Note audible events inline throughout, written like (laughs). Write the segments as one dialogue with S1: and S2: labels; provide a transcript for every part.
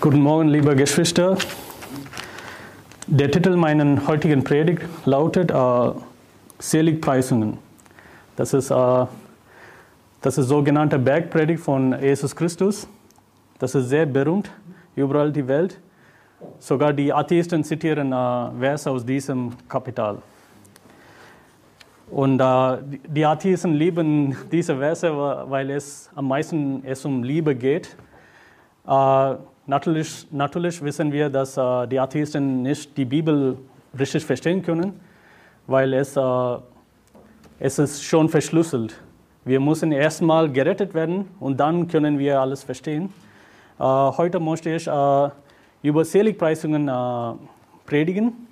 S1: Guten Morgen, liebe Geschwister. Der Titel meiner heutigen Predigt lautet äh, Seligpreisungen. Das ist, äh, das ist sogenannte Bergpredigt von Jesus Christus. Das ist sehr berühmt überall die Welt. Sogar die Atheisten zitieren äh, Verse aus diesem Kapital. Und äh, die Atheisten lieben diese Verse, weil es am meisten es um Liebe geht. Äh, natürlich, natürlich wissen wir, dass äh, die Atheisten nicht die Bibel richtig verstehen können, weil es, äh, es ist schon verschlüsselt. Wir müssen erstmal gerettet werden und dann können wir alles verstehen. Äh, heute möchte ich äh, über Seligpreisungen äh, predigen.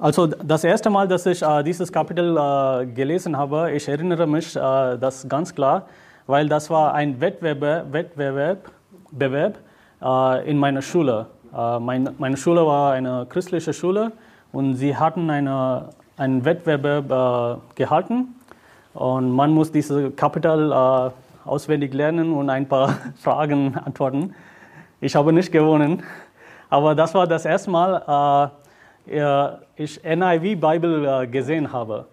S1: Also das erste Mal, dass ich äh, dieses Kapitel äh, gelesen habe, ich erinnere mich äh, das ganz klar, weil das war ein Wettbewerb, Wettbewerb Bewerb, äh, in meiner Schule. Äh, mein, meine Schule war eine christliche Schule und sie hatten eine, einen Wettbewerb äh, gehalten und man muss dieses Kapitel auswendig lernen und ein paar (laughs) Fragen antworten. Ich habe nicht gewonnen, aber das war das erste Mal, ich NIV Bible gesehen habe.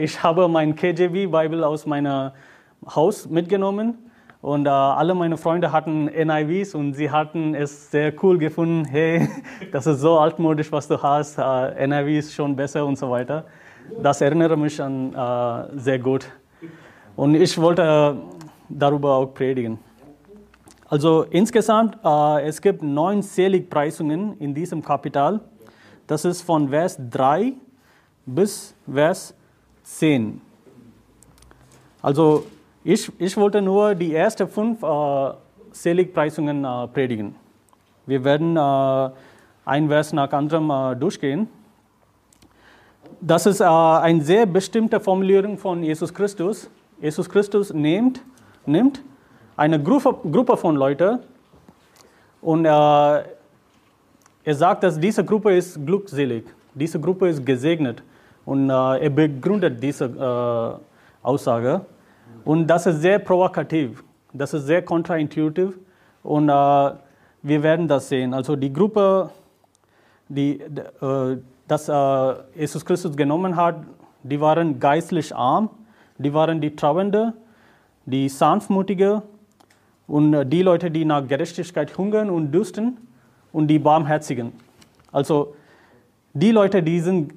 S1: Ich habe mein KJV Bible aus meinem Haus mitgenommen und alle meine Freunde hatten NIVs und sie hatten es sehr cool gefunden. (laughs) Hey, das ist so altmodisch, was du hast. NIV ist schon besser und so weiter. Das erinnert mich an sehr gut. Und ich wollte darüber auch predigen. Also insgesamt, es gibt neun Seligpreisungen in diesem Kapitel. Das ist von Vers 3 bis Vers 10. Also ich, ich wollte nur die ersten fünf äh, Seligpreisungen äh, predigen. Wir werden äh, ein Vers nach anderem äh, durchgehen. Das ist äh, eine sehr bestimmte Formulierung von Jesus Christus. Jesus Christus nimmt, nimmt eine Gruppe, Gruppe von Leuten und äh, er sagt, dass diese Gruppe ist glückselig, diese Gruppe ist gesegnet und äh, er begründet diese äh, Aussage. Und das ist sehr provokativ, das ist sehr kontraintuitiv und äh, wir werden das sehen. Also die Gruppe, die äh, das äh, Jesus Christus genommen hat, die waren geistlich arm, die waren die Trauernde, die Sanftmutige und äh, die Leute, die nach Gerechtigkeit hungern und dürsten und die Barmherzigen. Also die Leute, die sind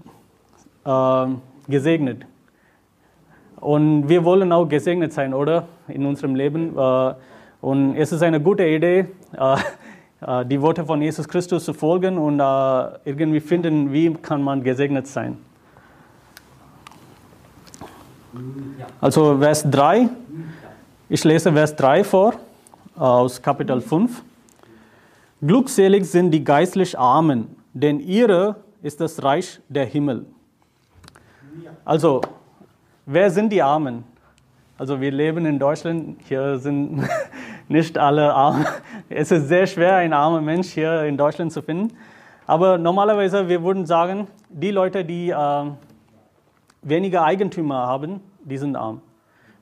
S1: äh, gesegnet. Und wir wollen auch gesegnet sein, oder? In unserem Leben. Äh, und es ist eine gute Idee, äh, äh die Worte von Jesus Christus zu folgen und irgendwie finden, wie kann man gesegnet sein. Also Vers 3. Ich lese Vers 3 vor aus Kapitel 5. Glückselig sind die geistlich Armen, denn ihre ist das Reich der Himmel. Also, wer sind die Armen? Also wir leben in Deutschland, hier sind (laughs) nicht alle arm. Es ist sehr schwer, einen armen Mensch hier in Deutschland zu finden. Aber normalerweise, wir würden sagen, die Leute, die äh, weniger Eigentümer haben, die sind arm.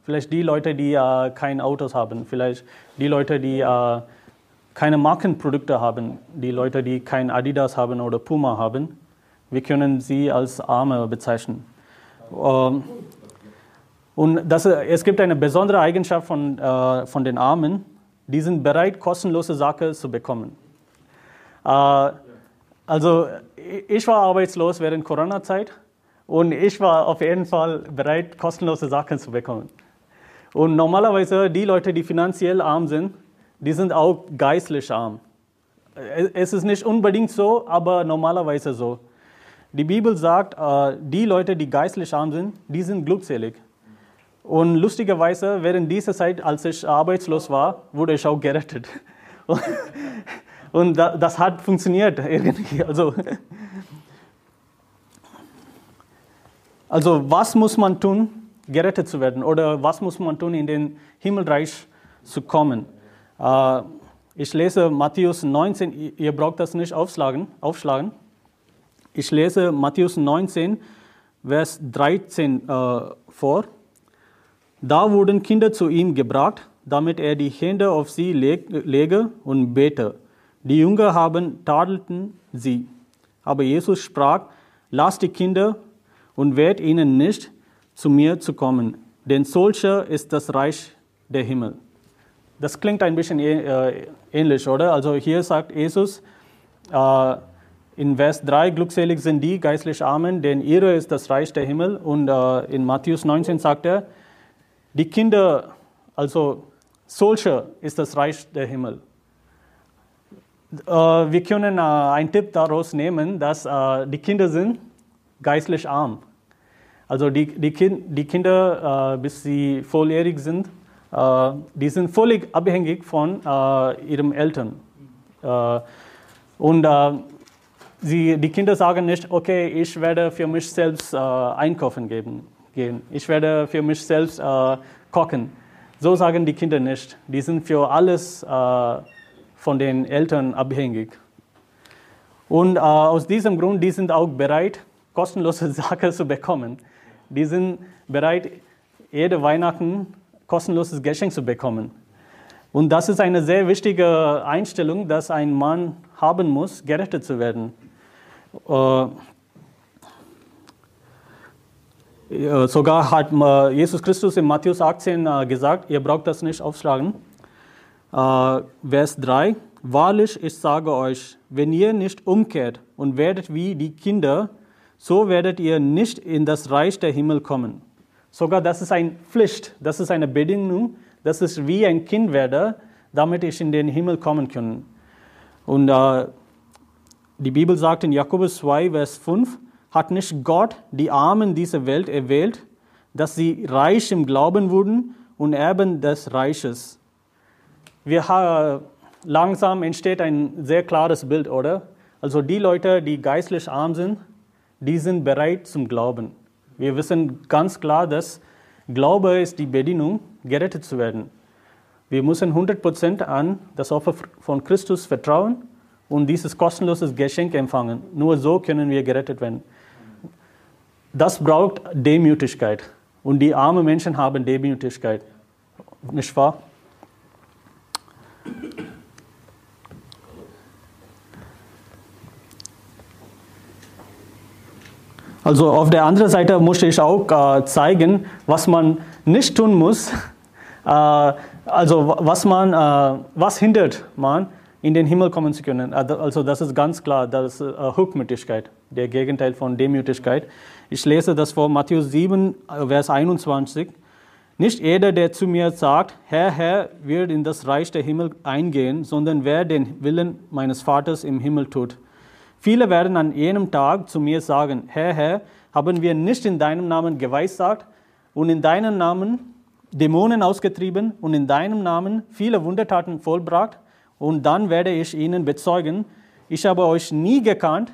S1: Vielleicht die Leute, die äh, kein Autos haben. Vielleicht die Leute, die äh, keine Markenprodukte haben, die Leute, die kein Adidas haben oder Puma haben, wir können sie als Arme bezeichnen. Ähm, und das, es gibt eine besondere Eigenschaft von, äh, von den Armen, die sind bereit, kostenlose Sachen zu bekommen. Äh, also ich war arbeitslos während Corona-Zeit und ich war auf jeden Fall bereit, kostenlose Sachen zu bekommen. Und normalerweise die Leute, die finanziell arm sind, die sind auch geistlich arm. Es ist nicht unbedingt so, aber normalerweise so. Die Bibel sagt, äh, die Leute, die geistlich arm sind, die sind glückselig. Und lustigerweise, während dieser Zeit, als ich arbeitslos war, wurde ich auch gerettet. (laughs) Und das hat funktioniert irgendwie. Also, also was muss man tun, gerettet zu werden? Oder was muss man tun, in den Himmelreich zu kommen? Äh, ich lese Matthäus 19, ihr braucht das nicht aufschlagen. aufschlagen. Ich lese Matthäus 19, Vers 13 äh, vor. Da wurden Kinder zu ihm gebracht, damit er die Hände auf sie leg, lege und bete. Die Jünger haben tadelten sie. Aber Jesus sprach, lasst die Kinder und wehrt ihnen nicht, zu mir zu kommen, denn solcher ist das Reich der Himmel. Das klingt ein bisschen äh, ähnlich, oder? Also hier sagt Jesus äh, in Vers 3, glückselig sind die geistlich Armen, denn ihre ist das Reich der Himmel. Und äh, in Matthäus 19 sagt er, die Kinder, also solcher ist das Reich der Himmel. Äh, wir können äh, einen Tipp daraus nehmen, dass äh, die Kinder sind geistlich arm. Also die, die, kind, die Kinder, bis sie volljährig sind, die sind völlig abhängig von ihren Eltern. und sie, die Kinder sagen nicht, okay, ich werde für mich selbst einkaufen geben, gehen. Ich werde für mich selbst kochen. So sagen die Kinder nicht. Die sind für alles von den Eltern abhängig. Und äh, aus diesem Grund, die sind auch bereit, kostenlose (laughs) Sachen zu bekommen. Die sind bereit, jede Weihnachten kostenloses Geschenk zu bekommen. Und das ist eine sehr wichtige Einstellung, dass ein Mann haben muss, gerettet zu werden. Äh, sogar hat äh, Jesus Christus in Matthäus 18 äh, gesagt, ihr braucht das nicht aufschlagen. Äh, Vers 3. Wahrlich, ich sage euch, wenn ihr nicht umkehrt und werdet wie die Kinder, so werdet ihr nicht in das Reich der Himmel kommen. Sogar das ist eine Pflicht, das ist eine Bedingung, das ist wie ein Kind werde, damit ich in den Himmel kommen kann. Und äh, die Bibel sagt in Jakobus 2, Vers 5, hat nicht Gott die Armen dieser Welt erwählt, dass sie reich im Glauben wurden und Erben des Reiches wir, langsam entsteht ein sehr klares Bild, oder? Also die Leute, die geistlich arm sind, die sind bereit zum Glauben. Wir wissen ganz klar, dass Glaube ist die Bedingung, gerettet zu werden. Wir müssen 100% an das Opfer von Christus vertrauen und dieses kostenlose Geschenk empfangen. Nur so können wir gerettet werden. Das braucht Demütigkeit. Und die armen Menschen haben Demütigkeit. Nicht wahr? Also auf der anderen Seite musste ich auch äh, zeigen, was man nicht tun muss. Äh, also was man, äh, was hindert man, in den Himmel kommen zu können. Also das ist ganz klar, das ist äh, Hochmütigkeit, der Gegenteil von Demütigkeit. Ich lese das vor Matthäus 7, äh, Vers 21. Nicht jeder, der zu mir sagt, Herr, Herr, wird in das Reich der Himmel eingehen, sondern wer den Willen meines Vaters im Himmel tut. Viele werden an jenem Tag zu mir sagen, Herr, Herr, haben wir nicht in deinem Namen geweissagt und in deinem Namen Dämonen ausgetrieben und in deinem Namen viele Wundertaten vollbracht? Und dann werde ich ihnen bezeugen, ich habe euch nie gekannt,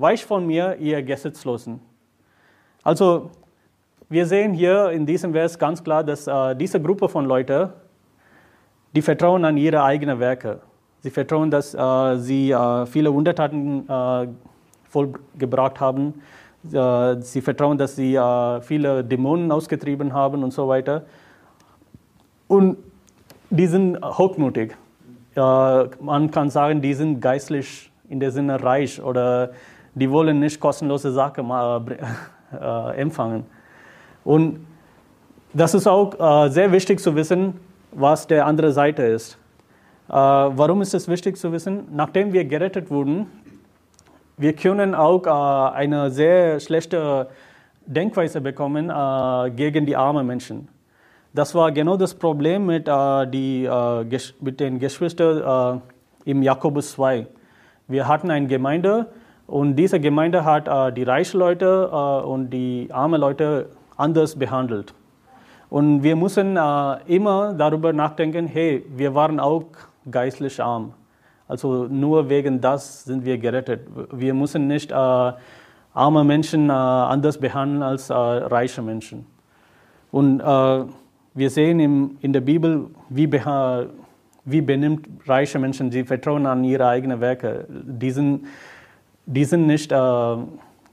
S1: weich von mir, ihr Gesetzlosen. Also wir sehen hier in diesem Vers ganz klar, dass äh, diese Gruppe von Leuten, die vertrauen an ihre eigenen Werke. Sie vertrauen, dass äh, sie äh, viele Wundertaten äh, vollgebracht haben. Äh, sie vertrauen, dass sie äh, viele Dämonen ausgetrieben haben und so weiter. Und die sind hochmutig. man kann sagen, die sind geistlich in der Sinne reich oder die wollen nicht kostenlose Sachen empfangen. Und das ist auch äh, sehr wichtig zu wissen, was der andere Seite ist. Äh, warum ist es wichtig zu wissen? Nachdem wir gerettet wurden, wir können auch äh, eine sehr schlechte Denkweise bekommen äh, gegen die armen Menschen. Das war genau das Problem mit, äh, die, äh, mit den Geschwistern im Jakobus 2. Wir hatten eine Gemeinde und diese Gemeinde hat die reichen Leute und die armen Leute anders behandelt. Und wir müssen äh, immer darüber nachdenken, hey, wir waren auch geistlich arm. Also nur wegen das sind wir gerettet. Wir müssen nicht äh, arme Menschen äh, anders behandeln als äh, reiche Menschen. Und äh, wir sehen im, in der Bibel, wie, wie benimmt reiche Menschen, sie vertrauen an ihre eigenen Werke. Die die sind nicht äh,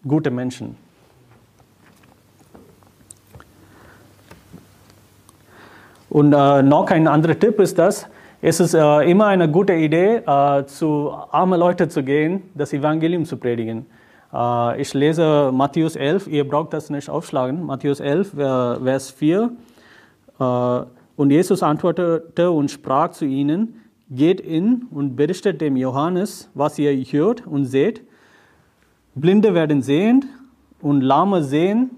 S1: gute Menschen. Und äh, noch ein anderer Tipp ist das, es ist äh, immer eine gute Idee, äh, zu armen Leuten zu gehen, das Evangelium zu predigen. Äh, ich lese Matthäus 11, ihr braucht das nicht aufschlagen, Matthäus 11, Vers 4. Äh, und Jesus antwortete und sprach zu ihnen, geht in und berichtet dem Johannes, was ihr hört und seht. Blinde werden sehend und Lahme sehen,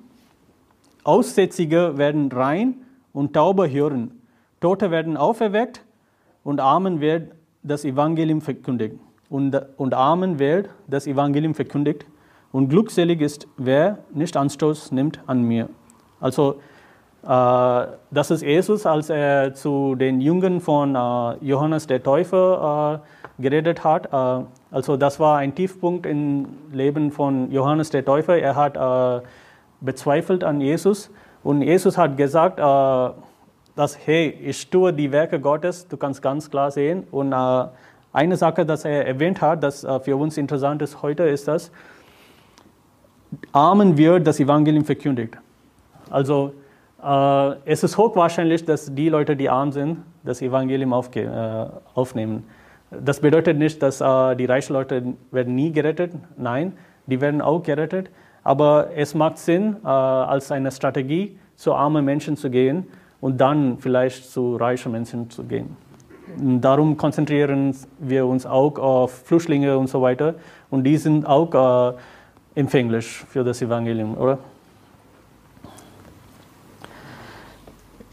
S1: Aussätzige werden rein und Taube hören. Tote werden auferweckt und Armen wird das Evangelium verkündigt. Und, und Armen wird das Evangelium verkündigt. Und glückselig ist, wer nicht Anstoß nimmt an mir. Also, äh, das ist Jesus, als er zu den Jüngern von äh, Johannes der Täufer äh, geredet hat. Also, das war ein Tiefpunkt im Leben von Johannes der Täufer. Er hat äh, bezweifelt an Jesus. Und Jesus hat gesagt, äh, dass, hey, ich tue die Werke Gottes, du kannst ganz klar sehen. Und äh, eine Sache, dass er erwähnt hat, das äh, für uns interessant ist heute, ist, dass Armen wird das Evangelium verkündigt. Also äh, es ist hochwahrscheinlich, dass die Leute, die arm sind, das Evangelium äh, aufnehmen. Das bedeutet nicht, dass äh, die reichen Leute werden nie gerettet. Nein, die werden auch gerettet. Aber es macht Sinn, äh, als eine Strategie zu armen Menschen zu gehen und dann vielleicht zu reichen Menschen zu gehen. Darum konzentrieren wir uns auch auf Flüchtlinge und so weiter. Und die sind auch äh, empfänglich für das Evangelium, oder?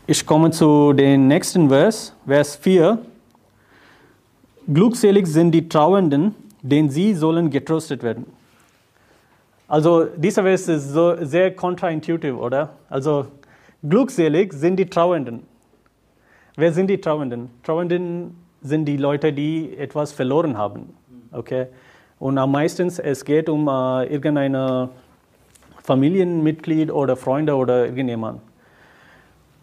S1: Ich komme zu dem nächsten Vers, Vers 4. Glückselig sind die Trauernden, denn sie sollen getröstet werden. Also dieser Vers ist so sehr kontraintuitiv, oder? Also Glückselig sind die Trauernden. Wer sind die Trauernden? Trauernden sind die Leute, die etwas verloren haben. Okay? Und am meisten es geht um äh, irgendein Familienmitglied oder Freunde oder irgendjemand.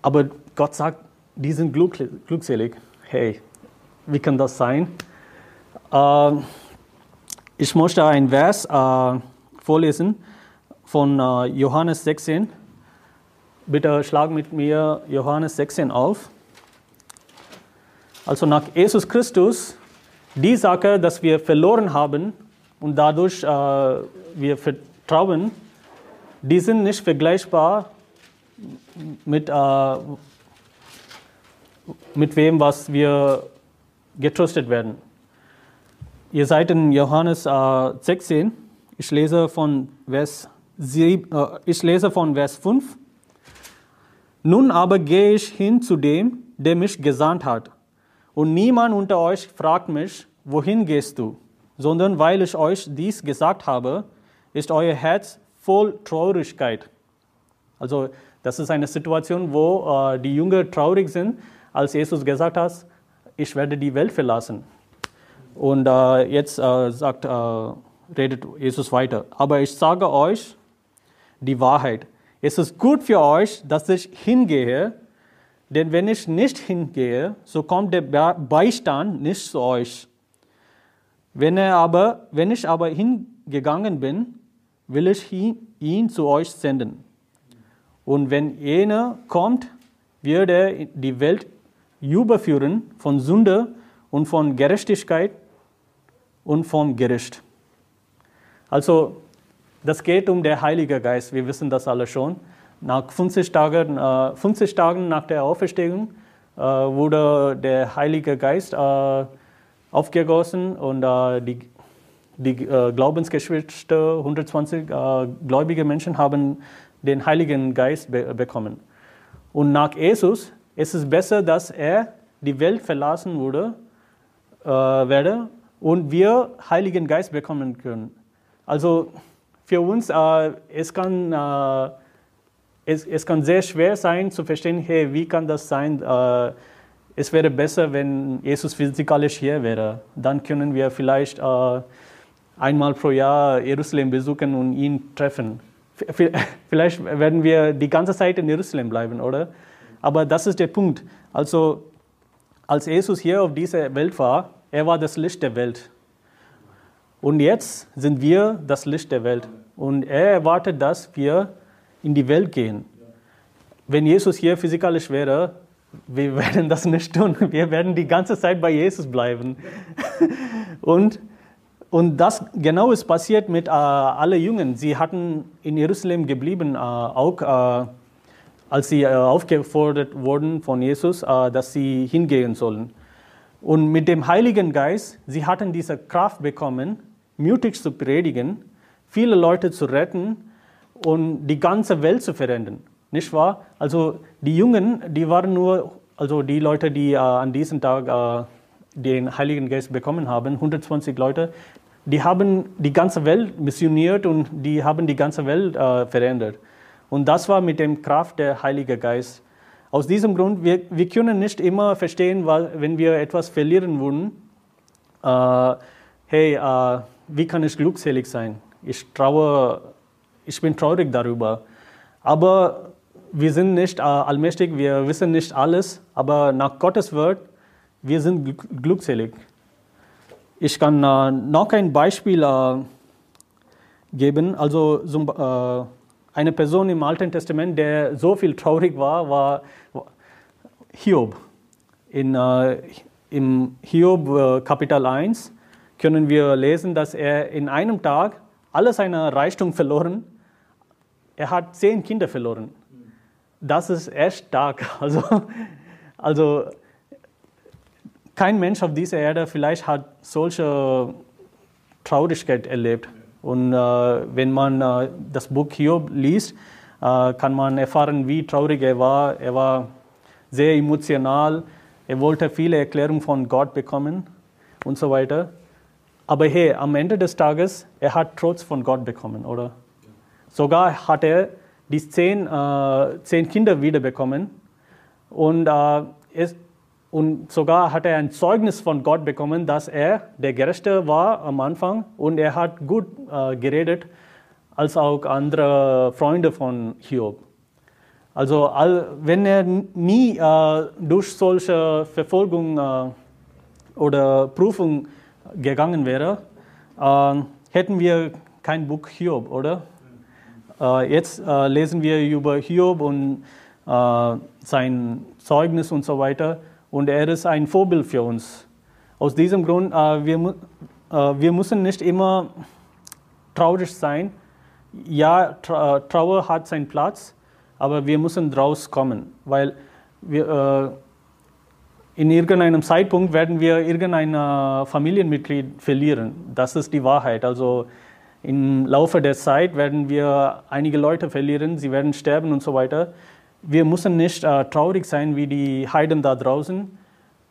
S1: Aber Gott sagt, die sind glückselig. Hey, wie kann das sein? Äh, ich möchte ein Vers äh, vorlesen von äh, Johannes 16. Bitte schlag mit mir Johannes 16 auf. Also nach Jesus Christus, die Sache, dass wir verloren haben und dadurch äh, wir vertrauen, die sind nicht vergleichbar mit, äh, mit wem, was wir getröstet werden. Ihr seid in Johannes äh, 16, ich lese von Vers, 7, äh, ich lese von Vers 5. Nun aber gehe ich hin zu dem, der mich gesandt hat. Und niemand unter euch fragt mich, wohin gehst du? Sondern weil ich euch dies gesagt habe, ist euer Herz voll Traurigkeit. Also das ist eine Situation, wo äh, die Jünger traurig sind, als Jesus gesagt hat, ich werde die Welt verlassen. Und äh, jetzt äh, sagt, äh, redet Jesus weiter. Aber ich sage euch die Wahrheit. Es ist gut für euch, dass ich hingehe, denn wenn ich nicht hingehe, so kommt der Beistand nicht zu euch. Wenn, er aber, wenn ich aber hingegangen bin, will ich ihn zu euch senden. Und wenn jener kommt, wird er die Welt überführen von Sünde und von Gerechtigkeit und vom Gericht. Also das geht um den Heiligen Geist. Wir wissen das alle schon. Nach 50 Tagen, äh, 50 Tagen nach der Auferstehung äh, wurde der Heilige Geist äh, aufgegossen und äh, die, die äh, Glaubensgeschwister, 120 äh, gläubige Menschen haben den Heiligen Geist be bekommen. Und nach Jesus ist es besser, dass er die Welt verlassen wurde, werde und wir Heiligen Geist bekommen können. Also für uns, äh, es, kann, äh, es, es kann sehr schwer sein zu verstehen, hey, wie kann das sein? Äh, es wäre besser, wenn Jesus physikalisch hier wäre. Dann können wir vielleicht äh, einmal pro Jahr Jerusalem besuchen und ihn treffen. (laughs) Vielleicht werden wir die ganze Zeit in Jerusalem bleiben, oder? Aber das ist der Punkt. Also, als Jesus hier auf dieser Welt war, er war das Licht der Welt. Und jetzt sind wir das Licht der Welt. Und er erwartet, dass wir in die Welt gehen. Wenn Jesus hier physikalisch wäre, wir (laughs) werden das nicht tun. Wir werden die ganze Zeit bei Jesus bleiben. (laughs) und, und das genau ist passiert mit äh, allen Jungen. Sie hatten in Jerusalem geblieben, äh, auch äh, als sie äh, aufgefordert wurden von Jesus, äh, dass sie hingehen sollen. Und mit dem Heiligen Geist, sie hatten diese Kraft bekommen, mutig zu predigen, viele Leute zu retten und die ganze Welt zu verändern. Nicht wahr? Also die Jungen, die waren nur, also die Leute, die äh, an diesem Tag den Heiligen Geist bekommen haben, 120 Leute, die haben die ganze Welt missioniert und die haben die ganze Welt verändert. Und das war mit dem Kraft der Heilige Geist. Aus diesem Grund, wir, wir können nicht immer verstehen, wenn wir etwas verlieren würden, äh, hey, äh, wie kann ich glückselig sein? Ich traue, ich bin traurig darüber. Aber wir sind nicht äh, allmächtig, wir wissen nicht alles, aber nach Gottes Wort, wir sind glückselig. Ich kann äh, noch ein Beispiel äh, geben. Also zum, äh, eine Person im Alten Testament, der so viel traurig war, war Hiob. In, äh, Im Hiob äh, Kapitel 1 können wir lesen, dass er in einem Tag alle seine Reichtum verloren. Er hat zehn Kinder verloren. Das ist echt stark. (laughs) Also, also kein Mensch auf dieser Erde vielleicht hat solche Traurigkeit erlebt. Und äh, wenn man äh, das Buch Hiob liest, äh, kann man erfahren, wie traurig er war. Er war sehr emotional. Er wollte viele Erklärungen von Gott bekommen und so weiter. Aber hey, am Ende des Tages, er hat Trotz von Gott bekommen, oder? Sogar hat er die zehn, äh, zehn Kinder wiederbekommen. Und äh, es, und sogar hat er ein Zeugnis von Gott bekommen, dass er der Gerechte war am Anfang und er hat gut äh, geredet, als auch andere Freunde von Hiob. Also all, wenn er nie äh, durch solche Verfolgung äh, oder Prüfung gegangen wäre, äh, hätten wir kein Buch Hiob, oder? Äh, jetzt äh, lesen wir über Hiob und sein Zeugnis und so weiter und er ist ein Vorbild für uns. Aus diesem Grund, äh, wir, äh, wir müssen nicht immer traurig sein. Ja, Tra Trauer hat seinen Platz, aber wir müssen draus kommen, weil wir, äh, in irgendeinem Zeitpunkt werden wir irgendein Familienmitglied verlieren. Das ist die Wahrheit. Also im Laufe der Zeit werden wir einige Leute verlieren, sie werden sterben und so weiter wir müssen nicht äh, traurig sein wie die Heiden da draußen.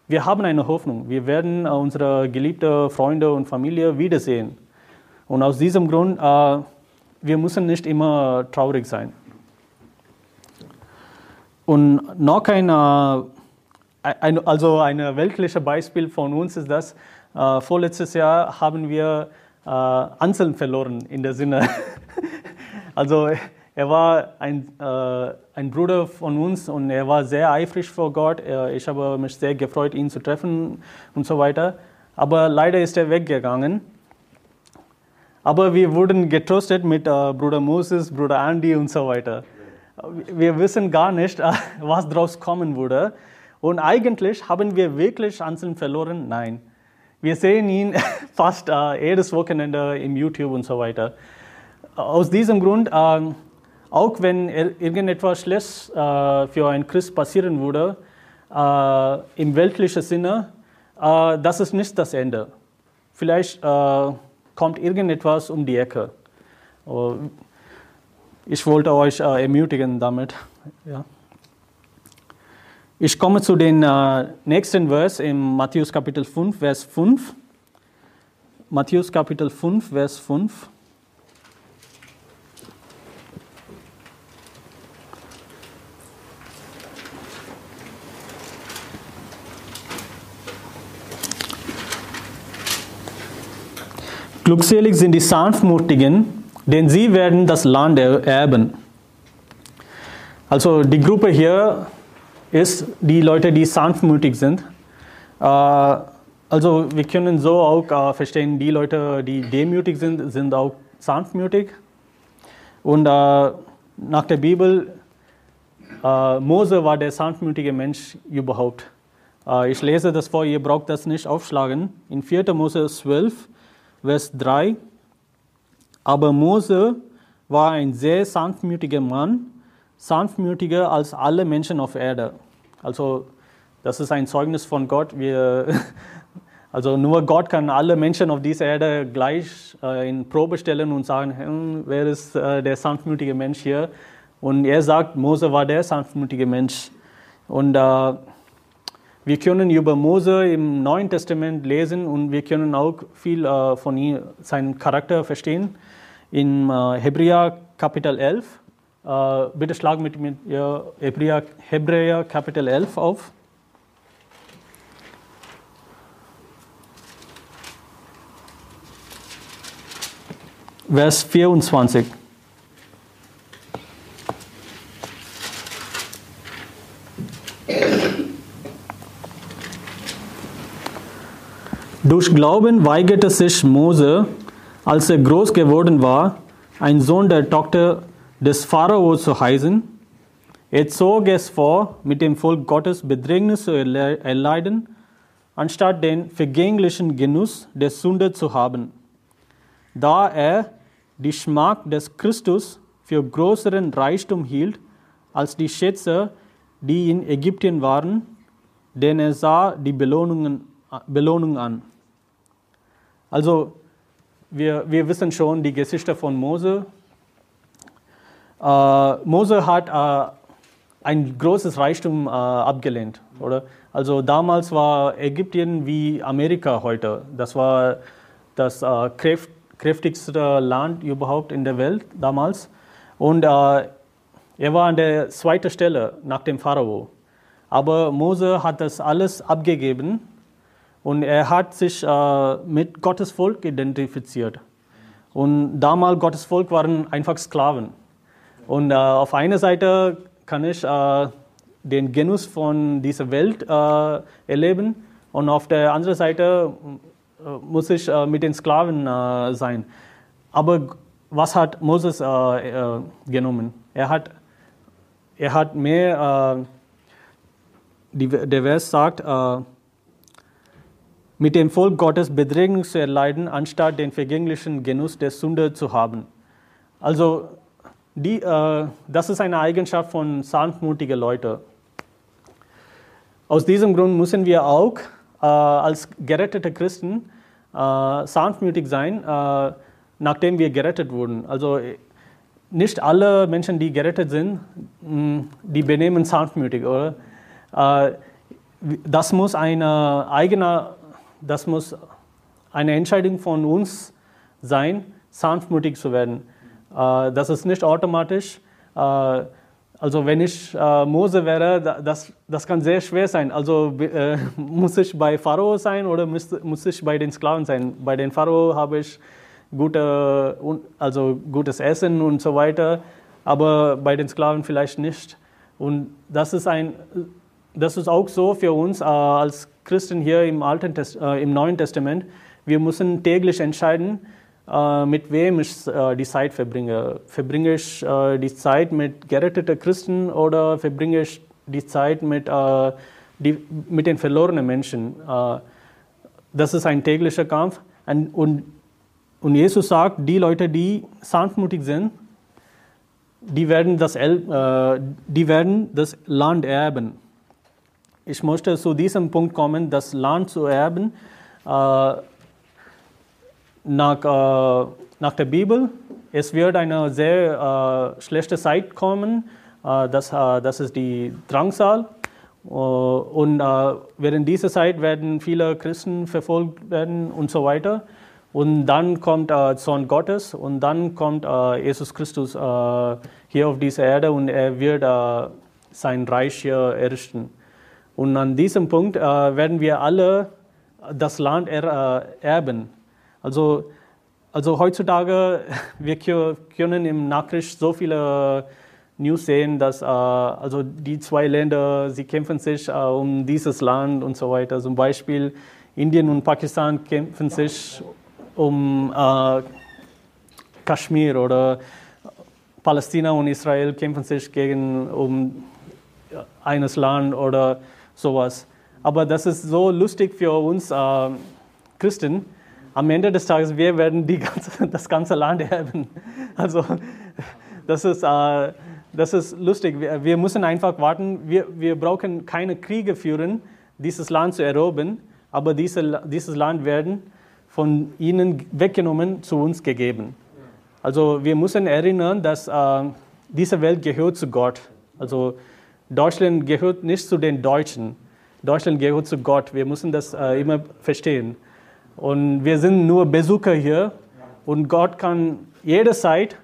S1: Wir haben eine Hoffnung. Wir werden äh, unsere geliebten Freunde und Familie wiedersehen. Und aus diesem Grund, äh, wir müssen nicht immer traurig sein. Und noch ein, äh, ein also ein weltliches Beispiel von uns ist das, äh, vorletztes Jahr haben wir äh, Anselm verloren in der Sinne. (laughs) also er war ein, äh, ein Bruder von uns und er war sehr eifrig vor Gott. Ich habe mich sehr gefreut, ihn zu treffen und so weiter. Aber leider ist er weggegangen. Aber wir wurden getröstet mit äh, Bruder Moses, Bruder Andy und so weiter. Wir wissen gar nicht, äh, was daraus kommen würde. Und eigentlich haben wir wirklich Anselm verloren? Nein. Wir sehen ihn (laughs) fast äh, jedes Wochenende im YouTube und so weiter. Aus diesem Grund, äh, auch wenn irgendetwas Schlechtes äh, für einen Christ passieren würde, äh, im weltlichen Sinne, äh, das ist nicht das Ende. Vielleicht kommt irgendetwas um die Ecke. Oh, ich wollte euch ermutigen damit. Ja. Ich komme zu den nächsten Vers im Matthäus Kapitel 5, Vers 5. Matthäus Kapitel 5, Vers 5. Glückselig sind die Sanftmutigen, denn sie werden das Land erben. Also die Gruppe hier ist die Leute, die sanftmütig sind. Äh, also wir können so auch äh, verstehen, die Leute, die demütig sind, sind auch sanftmütig. Und äh, nach der Bibel, Mose war der sanftmütige Mensch überhaupt. Ich lese das vor, ihr braucht das nicht aufschlagen. In 4. Mose 12, Vers 3. Aber Mose war ein sehr sanftmütiger Mann, sanftmütiger als alle Menschen auf Erde. Also das ist ein Zeugnis von Gott. Wir, (laughs) also nur Gott kann alle Menschen auf dieser Erde gleich äh, in Probe stellen und sagen, hm, wer ist äh, der sanftmütige Mensch hier? Und er sagt, Mose war der sanftmütige Mensch. Und äh, wir können über Mose im Neuen Testament lesen und wir können auch viel äh, von ihm, seinem Charakter verstehen. In äh, Hebräer Kapitel 11, äh, bitte schlag mit mir ja, Hebräer, Hebräer Kapitel 11 auf. Vers 24. Durch Glauben weigerte sich Mose, als er groß geworden war, ein Sohn der Tochter des Pharao zu heißen. Er zog es vor, mit dem Volk Gottes Bedrängnis zu erleiden, anstatt den vergänglichen Genuss der Sünde zu haben. Da er die Schmack des Christus für größeren Reichtum hielt als die Schätze, die in Ägypten waren, denn er sah die Belohnungen, Belohnung an. Also wir, wir wissen schon die Geschichte von Mose. Äh, Mose hat äh, ein großes Reichtum äh, abgelehnt, oder? Also damals war Ägypten wie Amerika heute. Das war das äh, kräft, kräftigste Land überhaupt in der Welt damals. Und äh, er war an der zweiten Stelle nach dem Pharao. Aber Mose hat das alles abgegeben und er hat sich äh, mit Gottes Volk identifiziert. Und damals Gottes Volk waren einfach Sklaven. Und äh, auf einer Seite kann ich äh, den Genuss von dieser Welt äh, erleben und auf der anderen Seite äh, muss ich äh, mit den Sklaven sein. Aber was hat Moses genommen? Er hat, er hat mehr, die, der Vers sagt, mit dem Volk Gottes Bedrängnis zu erleiden, anstatt den vergänglichen Genuss der Sünde zu haben. Also, die, äh, das ist eine Eigenschaft von sanftmutigen Leuten. Aus diesem Grund müssen wir auch äh, als gerettete Christen äh, sanftmütig sein, äh, nachdem wir gerettet wurden. Also, nicht alle Menschen, die gerettet sind, die benehmen sanftmütig, oder? Äh, das muss eine eigene das muss eine Entscheidung von uns sein, sanftmütig zu werden. Äh, das ist nicht automatisch. Äh, also wenn ich äh, Mose wäre, das, das kann sehr schwer sein. Also äh, (laughs) muss ich bei Pharao sein oder muss, muss ich bei den Sklaven sein? Bei den Pharao habe ich gute, also gutes Essen und so weiter, aber bei den Sklaven vielleicht nicht. Und das ist, ein, das ist auch so für uns äh, als Christen hier im, Alten Test, äh, im Neuen Testament, wir müssen täglich entscheiden, äh, mit wem ich äh, die Zeit verbringe. Verbringe ich äh, die Zeit mit geretteten Christen oder verbringe ich die Zeit mit, äh, die, mit den verlorenen Menschen? Das ist ein täglicher Kampf. Und, und, und Jesus sagt, die Leute, die sanftmutig sind, die werden das, die werden das Land erben. Ich möchte zu diesem Punkt kommen, das Land zu erben. Äh, nach, äh, nach der Bibel, es wird eine sehr äh, schlechte Zeit kommen. Das, das ist die Drangsal. Und während dieser Zeit werden viele Christen verfolgt werden und so weiter. Und dann kommt äh, Sohn Gottes und dann kommt äh, Jesus Christus äh, hier auf diese Erde und er wird äh, sein Reich hier errichten. Und an diesem Punkt äh, werden wir alle das Land er, äh, erben. Also, also heutzutage, (laughs) wir können im Nachricht so viele News sehen, dass äh, also die zwei Länder, sie kämpfen sich äh, um dieses Land und so weiter. Zum Beispiel Indien und Pakistan kämpfen sich um äh, Kaschmir oder Palästina und Israel kämpfen sich gegen um eines Landes oder sowas. Aber das ist so lustig für uns äh, Christen. Am Ende des Tages, wir werden ganze, (laughs) das ganze Land erben. Also das ist, äh, das ist lustig. Wir, wir, müssen einfach warten. Wir, wir brauchen keine Kriege führen, dieses Land zu erobern. Aber diese, dieses Land werden von ihnen weggenommen, zu uns gegeben. Also wir müssen erinnern, dass äh, diese Welt gehört zu Gott. Also Deutschland gehört nicht zu den Deutschen. Deutschland gehört zu Gott. Wir müssen das äh, immer verstehen. Und wir sind nur Besucher hier und Gott kann jederzeit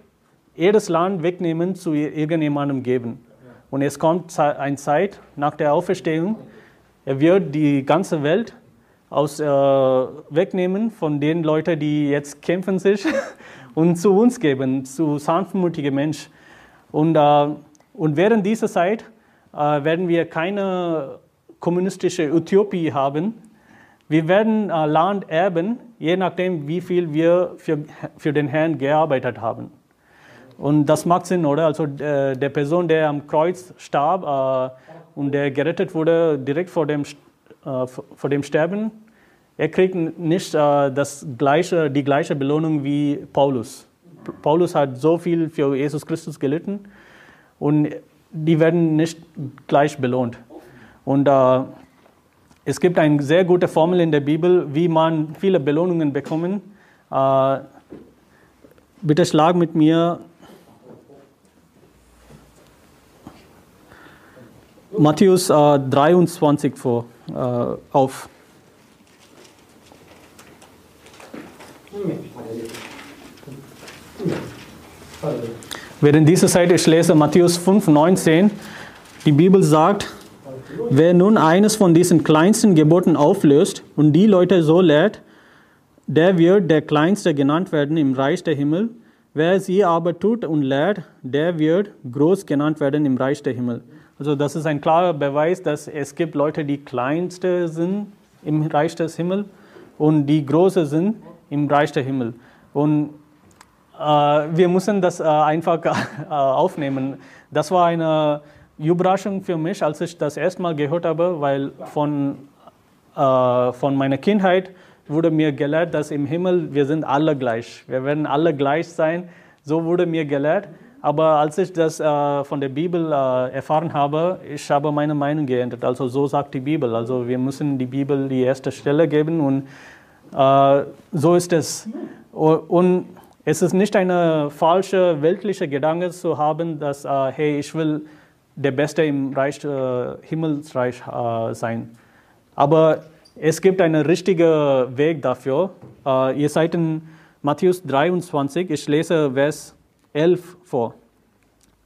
S1: jedes Land wegnehmen, zu irgendjemandem geben. Und es kommt eine Zeit nach der Auferstehung, er wird die ganze Welt aus, äh, wegnehmen von den Leuten, die jetzt kämpfen sich (laughs) und zu uns geben, zu sanftmütigen Menschen. Und, äh, und während dieser Zeit werden wir keine kommunistische Utopie haben. Wir werden äh, Land erben, je nachdem, wie viel wir für, für den Herrn gearbeitet haben. Und das macht Sinn, oder? Also äh, der Person, der am Kreuz starb äh, und der gerettet wurde direkt vor dem, äh, vor dem Sterben, er kriegt nicht äh, das gleiche, die gleiche Belohnung wie Paulus. Paulus hat so viel für Jesus Christus gelitten und die werden nicht gleich belohnt. Und äh, es gibt eine sehr gute Formel in der Bibel, wie man viele Belohnungen bekommen. Äh, bitte schlag mit mir Matthäus äh, 23 vor, äh, auf. Während dieser Zeit, ich lese Matthäus 5, 19, die Bibel sagt, wer nun eines von diesen kleinsten Geboten auflöst und die Leute so lehrt, der wird der Kleinste genannt werden im Reich der Himmel. Wer sie aber tut und lehrt, der wird groß genannt werden im Reich der Himmel. Also das ist ein klarer Beweis, dass es gibt Leute, die kleinste sind im Reich des Himmels und die große sind im Reich der Himmel. Und wir müssen das äh, einfach (laughs) äh, aufnehmen. Das war eine Überraschung für mich, als ich das erste Mal gehört habe, weil von, äh, von meiner Kindheit wurde mir gelehrt, dass im Himmel wir sind alle gleich. Wir werden alle gleich sein. So wurde mir gelehrt. Aber als ich das äh, von der Bibel äh, erfahren habe, ich habe meine Meinung geändert. Also so sagt die Bibel. Also wir müssen die Bibel die erste Stelle geben und äh, so ist es. Und es ist nicht eine falsche weltliche Gedanke zu haben, dass äh, hey, ich will der Beste im Reich, äh, Himmelsreich äh, sein. Aber es gibt einen richtigen Weg dafür. ihr seid in Matthäus 23, ich lese Vers 11 vor.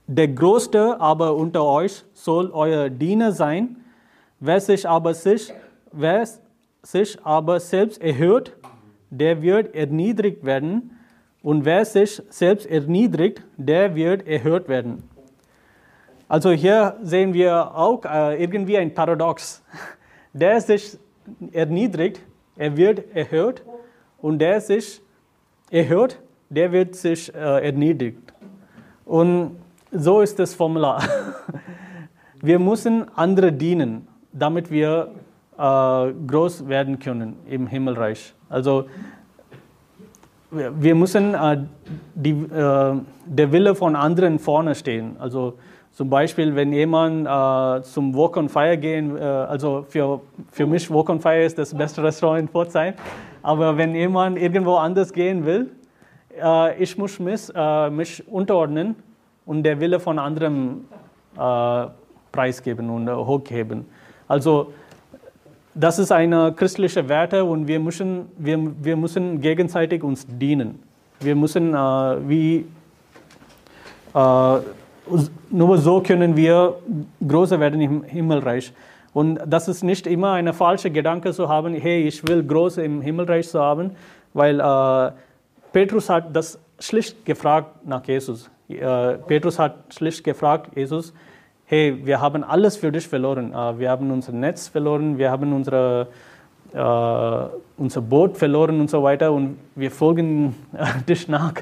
S1: Der Größte aber unter euch soll euer Diener sein, wer sich aber, sich, wer sich aber selbst erhöht, der wird erniedrigt werden, und wer sich selbst erniedrigt, der wird erhöht werden. Also hier sehen wir auch äh, irgendwie ein Paradox. (laughs) Der sich erniedrigt, er wird erhöht, und der sich erhöht, der wird sich äh, erniedrigt. Und so ist das Formular. (laughs) Wir müssen andere dienen, damit wir äh, groß werden können im Himmelreich. Also wir müssen äh, die, äh, der Wille von anderen vorne stehen. Also zum Beispiel, wenn jemand äh, zum Walk on Fire gehen, äh, also für, für mich Walk on Fire ist das beste Restaurant in Pforzheim, aber wenn jemand irgendwo anders gehen will, äh, ich muss mich, äh, mich unterordnen und der Wille von anderen preisgeben und hochheben. Also das ist eine christliche Werte und wir müssen, wir, wir müssen gegenseitig uns dienen. Wir müssen äh, wie äh, nur so können wir größer werden im Himmelreich. Und das ist nicht immer eine falsche Gedanke zu haben, hey, ich will groß im Himmelreich zu haben, weil äh, Petrus hat das schlicht gefragt nach Jesus. Äh, Petrus hat schlicht gefragt, Jesus, hey, wir haben alles für dich verloren. Äh, wir haben unser Netz verloren, wir haben unsere, äh, unser Boot verloren und so weiter und wir folgen (laughs) dich nach.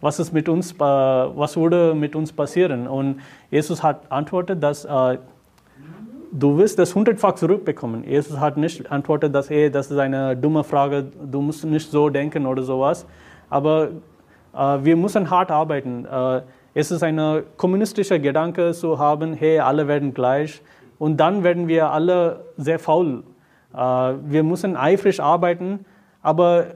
S1: Was, ist mit uns, was würde mit uns passieren? Und Jesus hat antwortet, dass du wirst das hundertfach zurückbekommen. Jesus hat nicht antwortet, dass, hey, das ist eine dumme Frage, du musst nicht so denken oder sowas. Aber äh, wir müssen hart arbeiten. Äh, es ist ein kommunistischer Gedanke zu haben, hey, alle werden gleich. Und dann werden wir alle sehr faul. Äh, wir müssen eifrig arbeiten, aber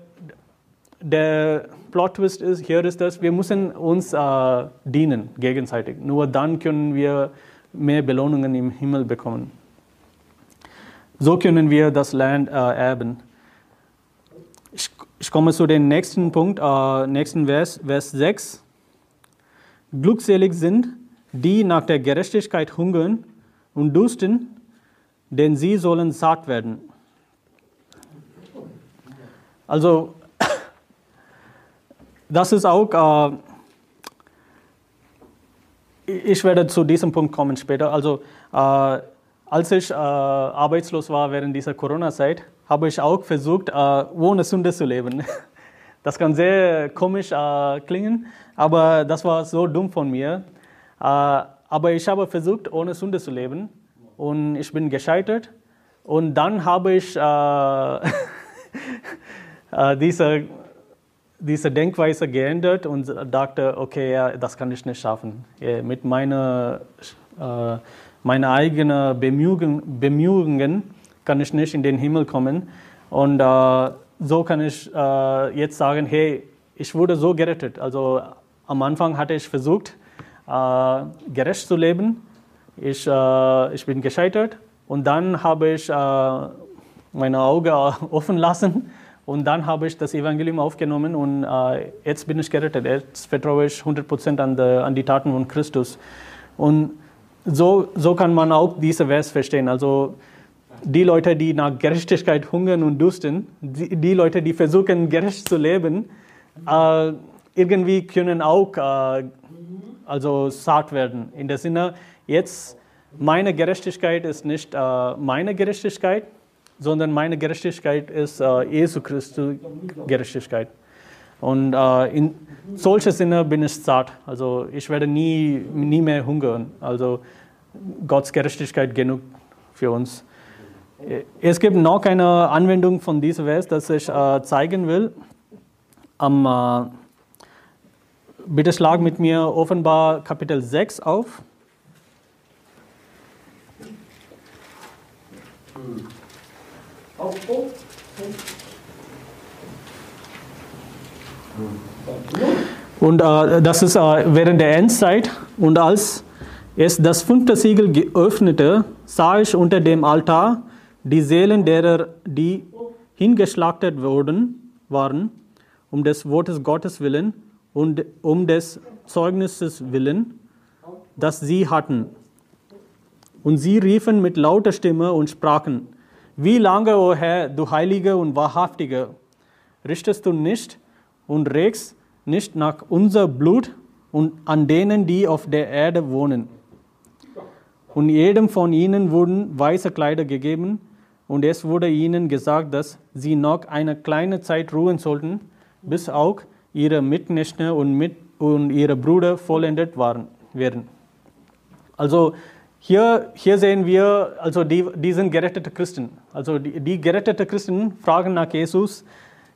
S1: der Plot-Twist ist, hier ist das, wir müssen uns äh, dienen gegenseitig. Nur dann können wir mehr Belohnungen im Himmel bekommen. So können wir das Land äh, erben. Ich, komme zu dem nächsten Punkt, nächsten Vers, Vers 6. Glückselig sind, die nach der Gerechtigkeit hungern und dusten, denn sie sollen satt werden. Also, (coughs) das ist auch, äh, ich werde zu diesem Punkt kommen später. Also, äh, als ich äh, arbeitslos war während dieser Corona-Zeit, habe ich auch versucht, äh, ohne Sünde zu leben. (laughs) Das kann sehr komisch äh, klingen, aber das war so dumm von mir. Äh, aber ich habe versucht, ohne Sünde zu leben und ich bin gescheitert. Und dann habe ich äh, (laughs) äh diese, diese Denkweise geändert und dachte, okay, ja, das kann ich nicht schaffen. Ja, mit meiner, äh, meiner eigenen Bemühungen, Bemühungen kann ich nicht in den Himmel kommen. Und äh, so kann ich äh, jetzt sagen, hey, ich wurde so gerettet. Also am Anfang hatte ich versucht, äh, gerecht zu leben. Ich, äh, ich bin gescheitert und dann habe ich äh, meine Augen (laughs) offen lassen und dann habe ich das Evangelium aufgenommen und äh, jetzt bin ich gerettet. Jetzt vertraue ich 100% an die, an die Taten von Christus. Und so, so kann man auch diese Vers verstehen. Also die Leute, die nach Gerechtigkeit hungern und dusten, die, die Leute, die versuchen, gerecht zu leben, äh, irgendwie können auch äh, also satt werden. In der Sinne, jetzt meine Gerechtigkeit ist nicht äh, meine Gerechtigkeit, sondern meine Gerechtigkeit ist äh, Jesu Christus Gerechtigkeit. Und äh, in solcher Sinne bin ich satt. Also ich werde nie, nie mehr hungern. Also Gottes Gerechtigkeit genug für uns. Es gibt noch eine Anwendung von diesem Vers, das ich äh, zeigen will. Am, äh, bitte schlag mit mir offenbar Kapitel 6 auf. Und äh, das ist äh, während der Endzeit. Und als es das fünfte Siegel geöffnete, sah ich unter dem Altar die Seelen derer, die hingeschlachtet worden waren, um des Wortes Gottes willen und um des Zeugnisses willen, das sie hatten. Und sie riefen mit lauter Stimme und sprachen, wie lange, o oh Herr, du Heilige und Wahrhaftige, richtest du nicht und regst nicht nach unser Blut und an denen, die auf der Erde wohnen. Und jedem von ihnen wurden weiße Kleider gegeben, und es wurde ihnen gesagt, dass sie noch eine kleine Zeit ruhen sollten, bis auch ihre Mitnächte und, mit, und ihre Brüder vollendet waren, werden. Also hier, hier sehen wir, also die, die sind gerettete Christen. Also die, die gerettete Christen fragen nach Jesus,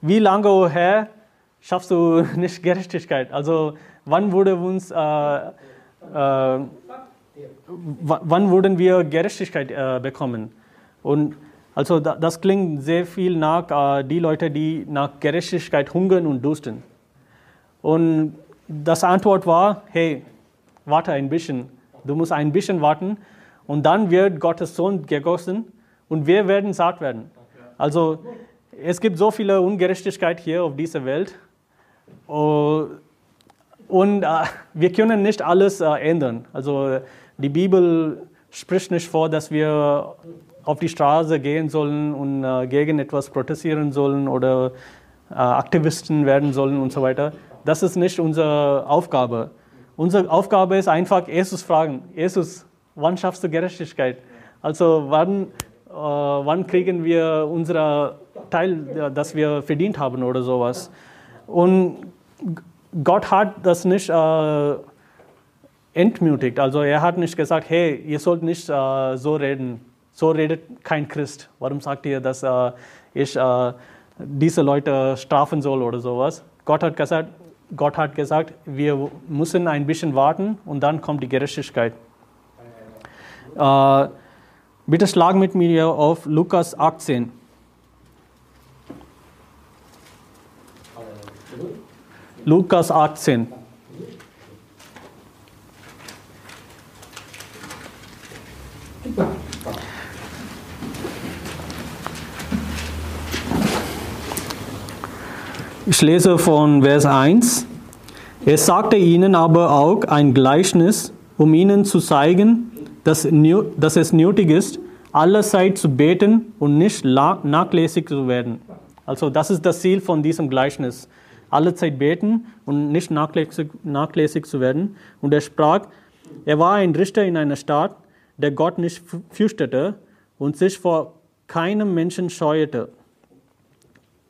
S1: wie lange, oh Herr, schaffst du (laughs) nicht Gerechtigkeit? Also wann wurde uns, äh, äh, wann würden wir Gerechtigkeit äh, bekommen? Und also das klingt sehr viel nach äh, die Leute, die nach Gerechtigkeit hungern und dusten. Und das Antwort war, hey, warte ein bisschen. Du musst ein bisschen warten und dann wird Gottes Sohn gegossen und wir werden satt werden. Also es gibt so viele Ungerechtigkeit hier auf dieser Welt oh, und äh, wir können nicht alles äh, ändern. Also die Bibel spricht nicht vor, dass wir auf die Straße gehen sollen und äh, gegen etwas protestieren sollen oder äh, Aktivisten werden sollen und so weiter. Das ist nicht unsere Aufgabe. Unsere Aufgabe ist einfach, Jesus fragen, Jesus, wann schaffst du Gerechtigkeit? Also wann, äh, wann kriegen wir unser Teil, das wir verdient haben oder sowas? Und Gott hat das nicht äh, entmutigt. Also er hat nicht gesagt, hey, ihr sollt nicht äh, so reden so redet kein Christ. Warum sagt ihr, dass äh, ich äh, diese Leute strafen soll oder sowas? Gott hat gesagt, Gott hat gesagt, wir müssen ein bisschen warten und dann kommt die Gerechtigkeit. Äh, bitte schlag mit mir auf Lukas 18. Lukas 18. Ich lese von Vers 1. Er sagte ihnen aber auch ein Gleichnis, um ihnen zu zeigen, dass, dass es nötig ist, allerzeit zu beten und nicht nachlässig zu werden. Also das ist das Ziel von diesem Gleichnis. Allezeit beten und nicht nachlässig, nachlässig zu werden. Und er sprach, er war ein Richter in einer Stadt, der Gott nicht fürchtete und sich vor keinem Menschen scheute.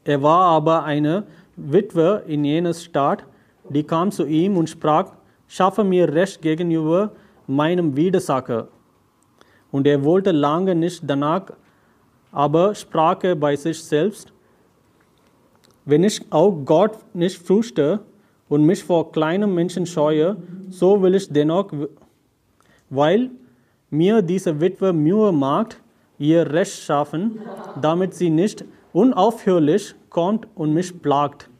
S1: Er war aber eine Witwe in jener Stadt, die kam zu ihm und sprach, schaffe mir Recht gegenüber meinem Widersacher. Und er wollte lange nicht danach, aber sprach er bei sich selbst, wenn ich auch Gott nicht fürchte und mich vor kleinen Menschen scheue, so will ich dennoch, weil mir diese Witwe Mühe macht, ihr Recht schaffen, damit sie nicht unaufhörlich kommt und mich plagt.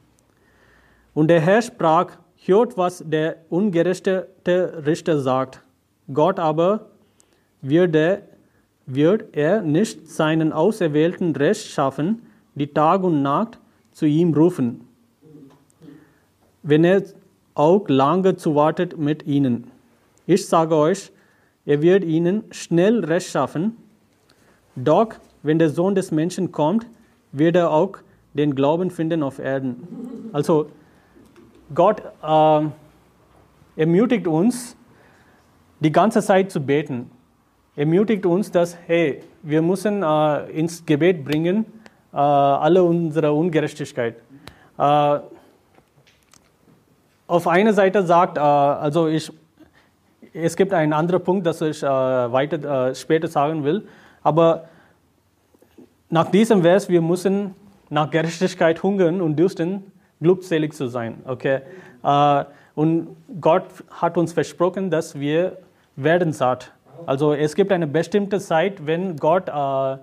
S1: Und der Herr sprach, hört, was der ungerechte Richter sagt. Gott aber wird er, wird er nicht seinen Auserwählten Recht schaffen, die Tag und Nacht zu ihm rufen, wenn er auch lange zuwartet mit ihnen. Ich sage euch, er wird ihnen schnell Recht schaffen. Doch wenn der Sohn des Menschen kommt, wird er auch den Glauben finden auf Erden. Also Gott äh, ermutigt uns, die ganze Zeit zu beten. Ermutigt uns, dass, hey, wir müssen äh, ins Gebet bringen, äh, alle unsere Ungerechtigkeit. Äh, auf einer Seite sagt, äh, also ich es gibt einen anderen Punkt, das ich äh, weiter äh, später sagen will. Aber nach diesem Vers, wir müssen nach Gerechtigkeit hungern und dürsten, glückselig zu sein. Okay? Äh, und Gott hat uns versprochen, dass wir werden satt. Also es gibt eine bestimmte Zeit, wenn Gott äh,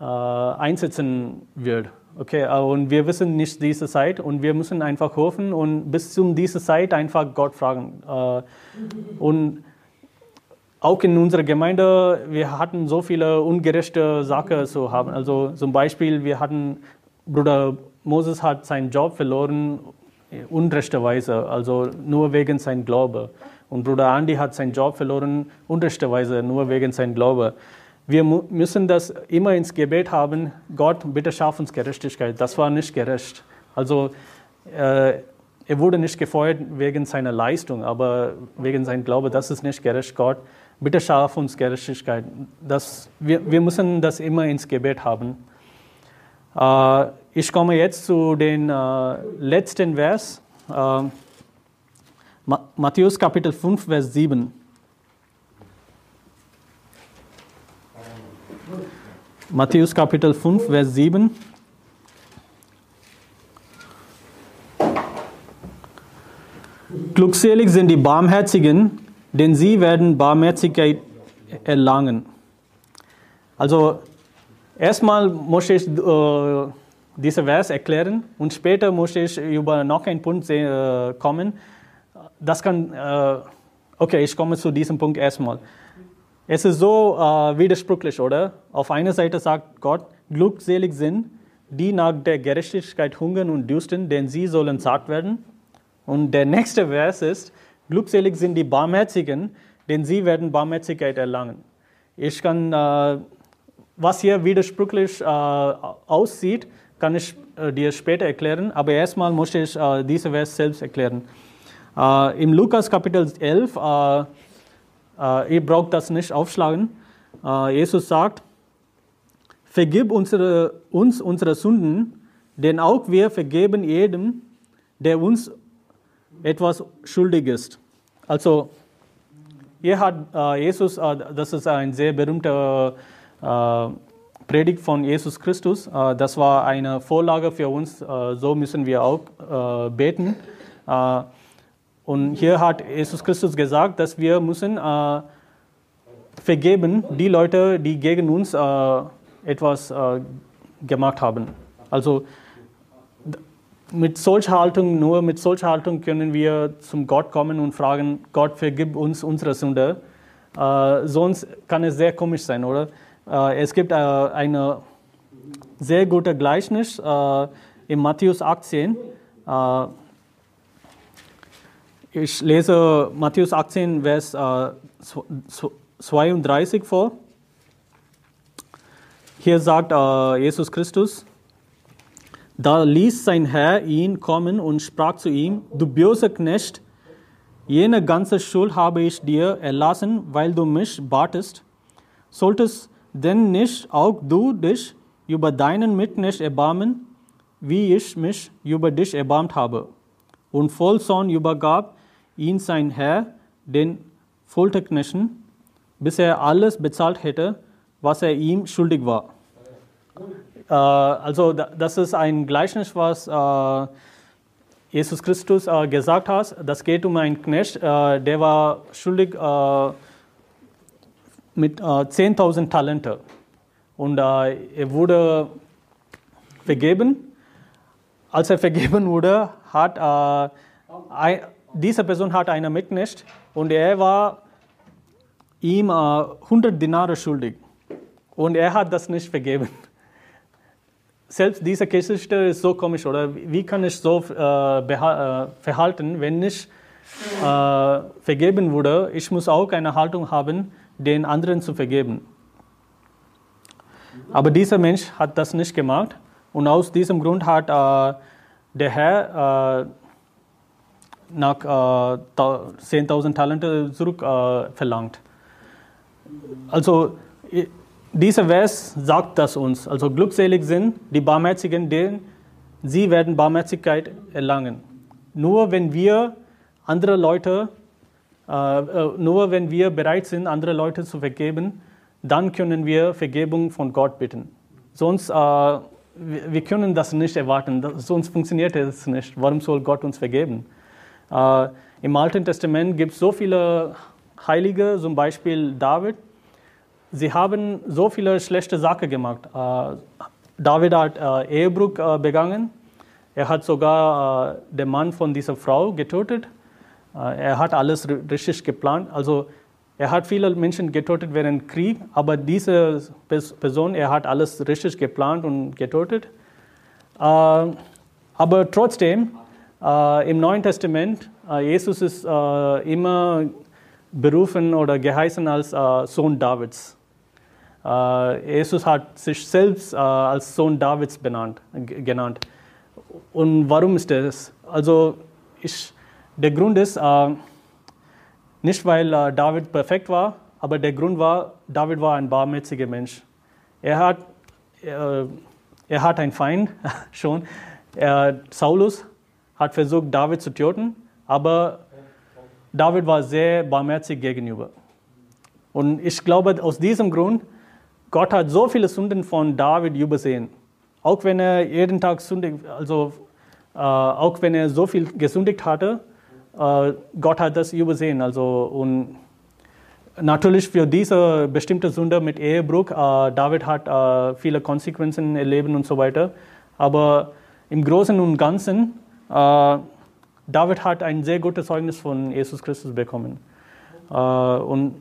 S1: äh, einsetzen wird. Okay, äh, und wir wissen nicht diese Zeit und wir müssen einfach hoffen und bis zu dieser Zeit einfach Gott fragen. Äh, und auch in unserer Gemeinde, wir hatten so viele ungerechte Sachen zu haben. Also zum Beispiel, wir hatten, Bruder Moses hat seinen Job verloren, unrechterweise, also nur wegen seinem Glaube. Und Bruder Andy hat seinen Job verloren, unrechterweise, nur wegen seinem Glaube. Wir müssen das immer ins Gebet haben, Gott, bitte schaff uns Gerechtigkeit. Das war nicht gerecht. Also äh, er wurde nicht gefeuert wegen seiner Leistung, aber wegen seinem Glaube, das ist nicht gerecht. Gott, bitte schaff uns Gerechtigkeit. Das, wir, wir müssen das immer ins Gebet haben. Äh, ich komme jetzt zu den äh, letzten Vers. Äh, Matthäus Kapitel 5, Vers 7. Matthäus Kapitel 5, Vers 7. Glückselig sind die Barmherzigen, denn sie werden Barmherzigkeit erlangen. Also erstmal muss ich äh, diesen Vers erklären und später muss ich über noch einen Punkt äh, kommen. Das kann, äh, okay, ich komme zu diesem Punkt erstmal. Es ist so äh, widersprüchlich, oder? Auf einer Seite sagt Gott, glückselig sind, die nach der Gerechtigkeit hungern und dürsten, denn sie sollen satt werden. Und der nächste Vers ist, glückselig sind die Barmherzigen, denn sie werden Barmherzigkeit erlangen. Ich kann, äh, was hier widersprüchlich äh, aussieht, kann ich äh, dir später erklären, aber erstmal muss ich äh, diese Vers selbst erklären. Äh, Im Lukas Kapitel 11 äh, ihr braucht das nicht aufschlagen. Äh, Jesus sagt, vergib unsere, uns unsere Sünden, denn auch wir vergeben jedem, der uns etwas schuldig ist. Also hier hat äh, Jesus, äh, das ist ein sehr berühmter äh, Predigt von Jesus Christus. Äh, das war eine Vorlage für uns. Äh, so müssen wir auch äh, beten. Und hier hat Jesus Christus gesagt, dass wir müssen vergeben die Leute, die gegen uns etwas gemacht haben. Also mit solcher Haltung, nur mit solcher Haltung können wir zum Gott kommen und fragen, Gott vergib uns unsere Sünde. Äh, sonst kann es sehr komisch sein, oder? Äh, es gibt äh, eine sehr gute Gleichnis äh, in Matthäus 18. Äh, ich lese Matthäus 18, Vers 32 äh, vor. Hier sagt Jesus Christus, da ließ sein Herr ihn kommen und sprach zu ihm, du böser Knecht, jene ganze Schuld habe ich dir erlassen, weil du mich batest. Solltest denn nicht auch du dich über deinen Mitknecht erbarmen, wie ich mich über dich erbarmt habe? Und voll Zorn übergab ihn sein Herr den Folterknechten, bis er alles bezahlt hätte, was er ihm schuldig war. Äh, also das ist ein Gleichnis, was äh, Jesus Christus äh, gesagt hat. Das geht um einen Knecht, der war schuldig mit 10.000 Talente. Und er wurde vergeben. Als er (laughs) vergeben wurde, hat diese Person hat einen Mitknecht und er war ihm 100 Dinare schuldig. Und er hat das nicht vergeben selbst diese Geschichte ist so komisch, oder wie kann ich so äh, äh, verhalten, wenn ich äh, vergeben wurde? Ich muss auch eine Haltung haben, den anderen zu vergeben. Aber dieser Mensch hat das nicht gemacht und aus diesem Grund hat äh, der Herr äh, nach 10.000 äh, Talente zurückverlangt. also dieser Vers sagt das uns. Also glückselig sind die Barmherzigen, denn sie werden Barmherzigkeit erlangen. Nur wenn wir andere Leute, äh, äh, nur wenn wir bereit sind, andere Leute zu vergeben, dann können wir Vergebung von Gott bitten. Sonst, äh, wir können das nicht erwarten, sonst funktioniert es nicht. Warum soll Gott uns vergeben? Im Alten Testament gibt es so viele Heilige, zum Beispiel David, sie haben so viele schlechte Sachen gemacht. Äh, David hat äh, Ehebruch äh, begangen. Er hat sogar den Mann von dieser Frau getötet. er hat alles richtig geplant. Also er hat viele Menschen getötet während Krieg, aber diese Person, er hat alles richtig geplant und getötet. aber trotzdem, im Neuen Testament, Jesus ist immer berufen oder geheißen als Sohn Davids. Äh, Jesus hat sich selbst äh, als Sohn Davids benannt, genannt. Und warum ist das? Also ich, der Grund ist, äh, nicht weil David perfekt war, aber der Grund war, David war ein barmherziger Mensch. Er hat, er, er hat einen Feind (laughs) schon. Er, Saulus hat versucht, David zu töten, aber David war sehr barmherzig gegenüber. Und ich glaube, aus diesem Grund Gott hat so viele Sünden von David übersehen. Auch wenn er jeden Tag sündigt, also äh, auch wenn er so viel gesündigt hatte, äh, Gott hat das übersehen. Also und natürlich für diese bestimmte Sünde mit Ehebruch, äh, David hat äh, viele Konsequenzen erleben und so weiter. Aber im Großen und Ganzen, äh, David hat ein sehr gutes Zeugnis von Jesus Christus bekommen. Äh, und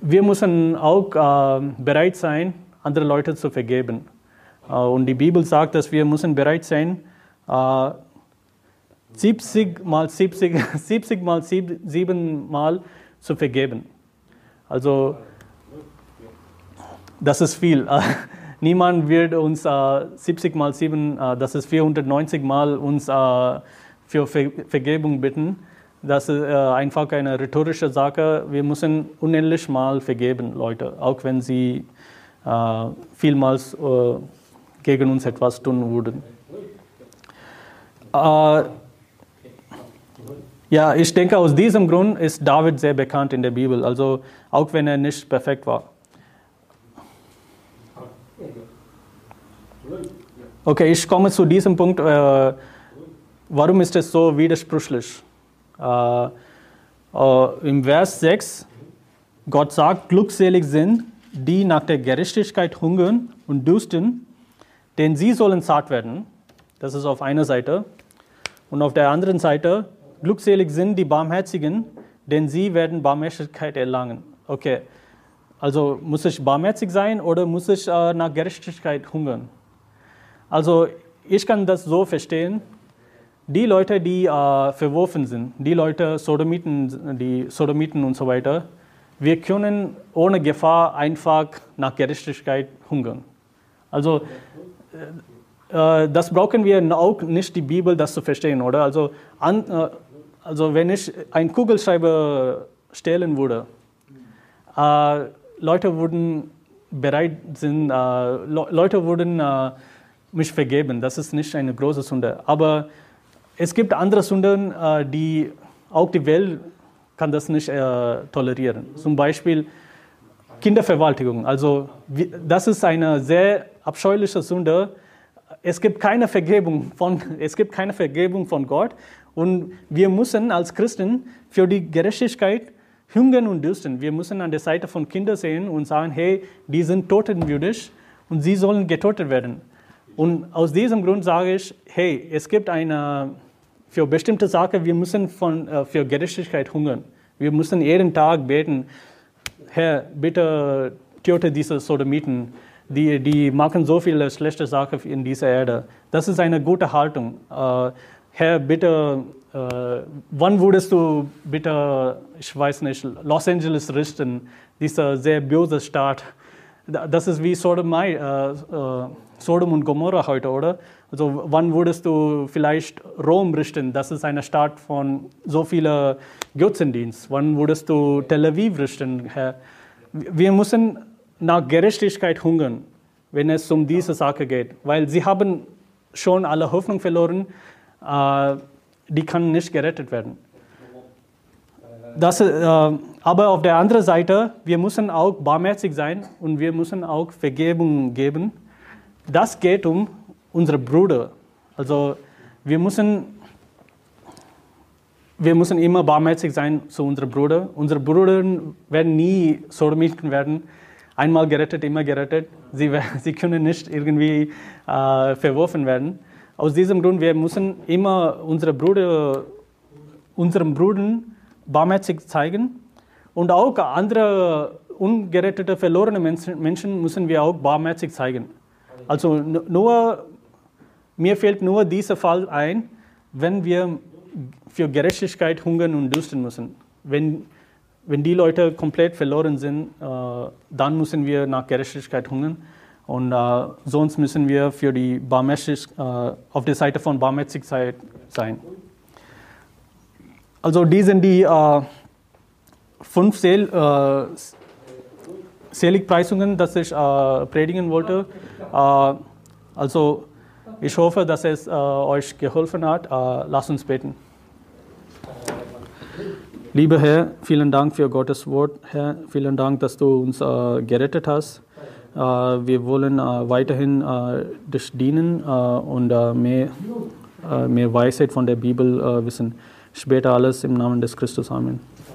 S1: wir müssen auch äh, bereit sein, andere Leute zu vergeben. Äh, und die Bibel sagt, dass wir müssen bereit sein, äh, 70 mal 70, 70 (laughs) mal 7 mal zu vergeben. Also das ist viel. (laughs) Niemand wird uns 70 äh, mal 7, äh, das ist 490 mal uns äh, für Vergebung bitten. Das ist äh, einfach eine rhetorische Sache. Wir müssen unendlich mal vergeben, Leute, auch wenn sie äh, vielmals äh, gegen uns etwas tun würden. Ja, ich denke, aus diesem Grund ist David sehr bekannt in der Bibel, also auch wenn er nicht perfekt war. Okay, ich komme zu diesem Punkt. Warum ist es so widersprüchlich? Äh, äh, Im Vers 6, Gott sagt, glückselig sind, die nach der Gerechtigkeit hungern und dürsten, denn sie sollen satt werden. Das ist auf einer Seite. Und auf der anderen Seite, glückselig sind die Barmherzigen, denn sie werden Barmherzigkeit erlangen. Okay, also muss ich barmherzig sein oder muss ich äh, nach Gerechtigkeit hungern? Also ich kann das so verstehen, die Leute, die äh, verworfen sind, die Leute, Sodomiten, die Sodomiten und so weiter, wir können ohne Gefahr einfach nach Gerechtigkeit hungern. Also äh, äh, das brauchen wir auch nicht die Bibel, das zu verstehen, oder? Also, an, äh, also wenn ich einen Kugelschreiber stehlen würde, äh, Leute würden bereit sind, äh, Leute würden mich vergeben. Das ist nicht eine große Sünde. Aber es gibt andere Sünden, äh, die auch die Welt kann das nicht äh, tolerieren. Zum Beispiel Kinderverwaltigung. Also das ist eine sehr abscheuliche Sünde. Es gibt keine Vergebung von, (laughs) es gibt keine Vergebung von Gott. Und wir müssen als Christen für die Gerechtigkeit hungern und dürsten. Wir müssen an der Seite von Kindern sehen und sagen, hey, die sind totenwürdig und sie sollen getötet werden. Und aus diesem Grund sage ich, hey, es gibt eine, für bestimmte Sachen, wir müssen von, äh, für Gerechtigkeit hungern. Wir müssen jeden Tag beten, Herr, bitte töte diese Sodomiten. Die, die machen so viele schlechte Sachen in dieser Erde. Das ist eine gute Haltung. Äh, Herr, bitte, äh, wann würdest du bitte, ich weiß nicht, Los Angeles richten, dieser sehr böse Staat? Das ist wie Sodomai, äh, äh Sodom und Gomorra heute, oder? Also wann würdest du vielleicht Rom richten? Das ist eine Stadt von so vielen Götzendienst. Wann würdest du Tel Aviv richten? Wir müssen nach Gerechtigkeit hungern, wenn es um diese Sache geht, weil sie haben schon alle Hoffnung verloren. Äh, die kann nicht gerettet werden. Das, äh, aber auf der anderen Seite, wir müssen auch barmherzig sein und wir müssen auch Vergebung geben das geht um unsere Brüder. Also wir müssen, wir müssen immer barmherzig sein zu unseren Brüdern. Unsere Brüder werden nie Sodomiten werden. Einmal gerettet, immer gerettet. Sie, (laughs) sie können nicht irgendwie äh, verworfen werden. Aus diesem Grund, wir müssen immer unsere Brüder, unseren Brüdern barmherzig zeigen. Und auch andere ungerettete, verlorene Menschen müssen wir auch barmherzig zeigen. Also nur, mir fällt nur dieser Fall ein, wenn wir für Gerechtigkeit hungern und dürsten müssen. Wenn, wenn die Leute komplett verloren sind, äh, dann müssen wir nach Gerechtigkeit hungern. Und äh, sonst müssen wir für die Barmherzig, äh, auf der Seite von Barmherzigkeit sein. Also die sind die äh, fünf Seel, äh, Seligpreisungen, die ich äh, predigen wollte. Also ich hoffe, dass es äh, euch geholfen hat. Äh, lasst uns beten. Lieber Herr, vielen Dank für Gottes Wort. Herr, vielen Dank, dass du uns äh, gerettet hast. Äh, wir wollen weiterhin dich dienen und mehr, mehr Weisheit von der Bibel wissen. Später alles im Namen des Christus. Amen.